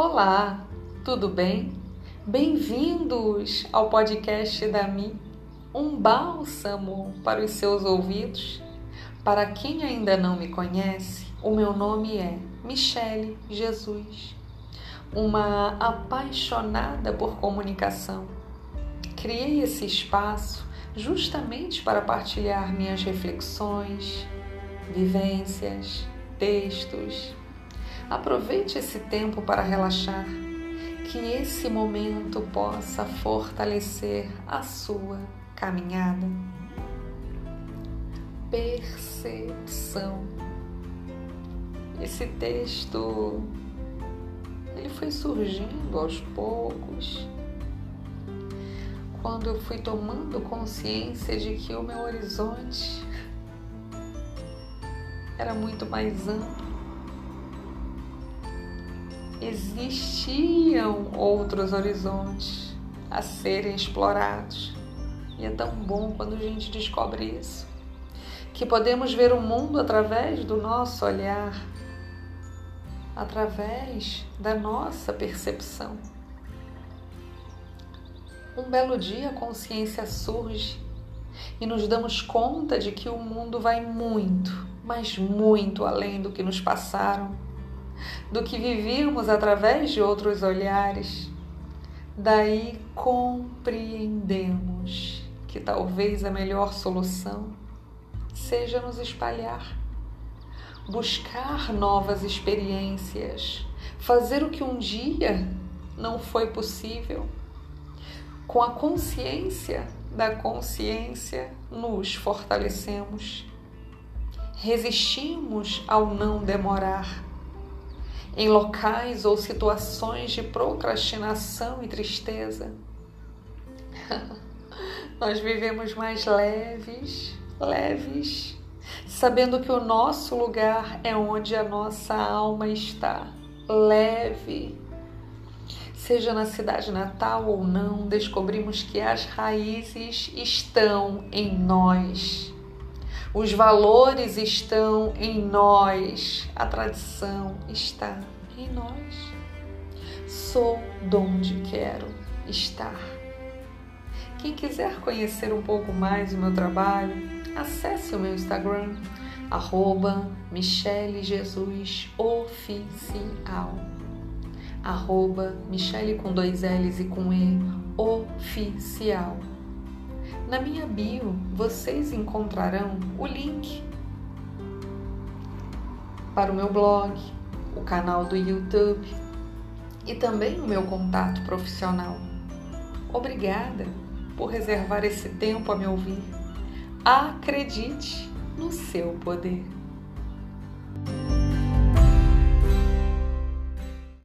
Olá, tudo bem? Bem-vindos ao podcast da Mi, um bálsamo para os seus ouvidos. Para quem ainda não me conhece, o meu nome é Michele Jesus, uma apaixonada por comunicação. Criei esse espaço justamente para partilhar minhas reflexões, vivências, textos. Aproveite esse tempo para relaxar, que esse momento possa fortalecer a sua caminhada. Percepção. Esse texto ele foi surgindo aos poucos quando eu fui tomando consciência de que o meu horizonte era muito mais amplo. Existiam outros horizontes a serem explorados. E é tão bom quando a gente descobre isso. Que podemos ver o mundo através do nosso olhar, através da nossa percepção. Um belo dia a consciência surge e nos damos conta de que o mundo vai muito, mas muito além do que nos passaram, do que vivíamos através de outros olhares. Daí compreendemos que talvez a melhor solução seja nos espalhar, buscar novas experiências, fazer o que um dia não foi possível com a consciência da consciência, nos fortalecemos. Resistimos ao não demorar. Em locais ou situações de procrastinação e tristeza, nós vivemos mais leves, leves, sabendo que o nosso lugar é onde a nossa alma está, leve Seja na cidade natal ou não, descobrimos que as raízes estão em nós. Os valores estão em nós. A tradição está em nós. Sou donde quero estar. Quem quiser conhecer um pouco mais o meu trabalho, acesse o meu Instagram, arroba Michele Jesus Oficial arroba Michele com dois L's e com E, oficial. Na minha bio vocês encontrarão o link para o meu blog, o canal do YouTube e também o meu contato profissional. Obrigada por reservar esse tempo a me ouvir. Acredite no seu poder.